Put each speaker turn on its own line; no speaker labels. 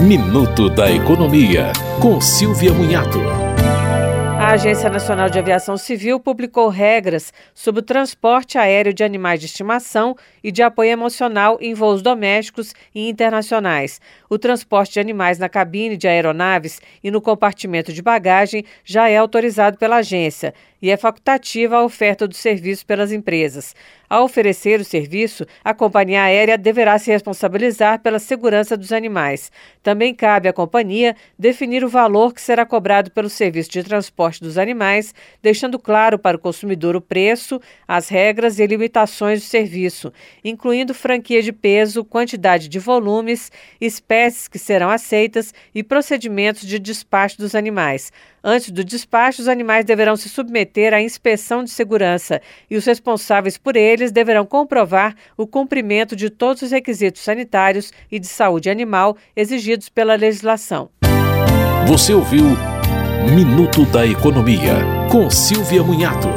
Minuto da Economia, com Silvia Munhato.
A Agência Nacional de Aviação Civil publicou regras sobre o transporte aéreo de animais de estimação e de apoio emocional em voos domésticos e internacionais. O transporte de animais na cabine de aeronaves e no compartimento de bagagem já é autorizado pela agência e é facultativa a oferta do serviço pelas empresas. Ao oferecer o serviço, a companhia aérea deverá se responsabilizar pela segurança dos animais. Também cabe à companhia definir o valor que será cobrado pelo serviço de transporte dos animais, deixando claro para o consumidor o preço, as regras e limitações do serviço, incluindo franquia de peso, quantidade de volumes, espécies que serão aceitas e procedimentos de despacho dos animais. Antes do despacho, os animais deverão se submeter à inspeção de segurança e os responsáveis por eles deverão comprovar o cumprimento de todos os requisitos sanitários e de saúde animal exigidos pela legislação.
Você ouviu Minuto da Economia, com Silvia Munhato.